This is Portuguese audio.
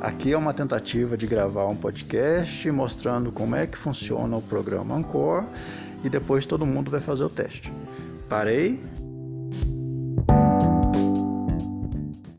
Aqui é uma tentativa de gravar um podcast mostrando como é que funciona o programa Ancor e depois todo mundo vai fazer o teste. Parei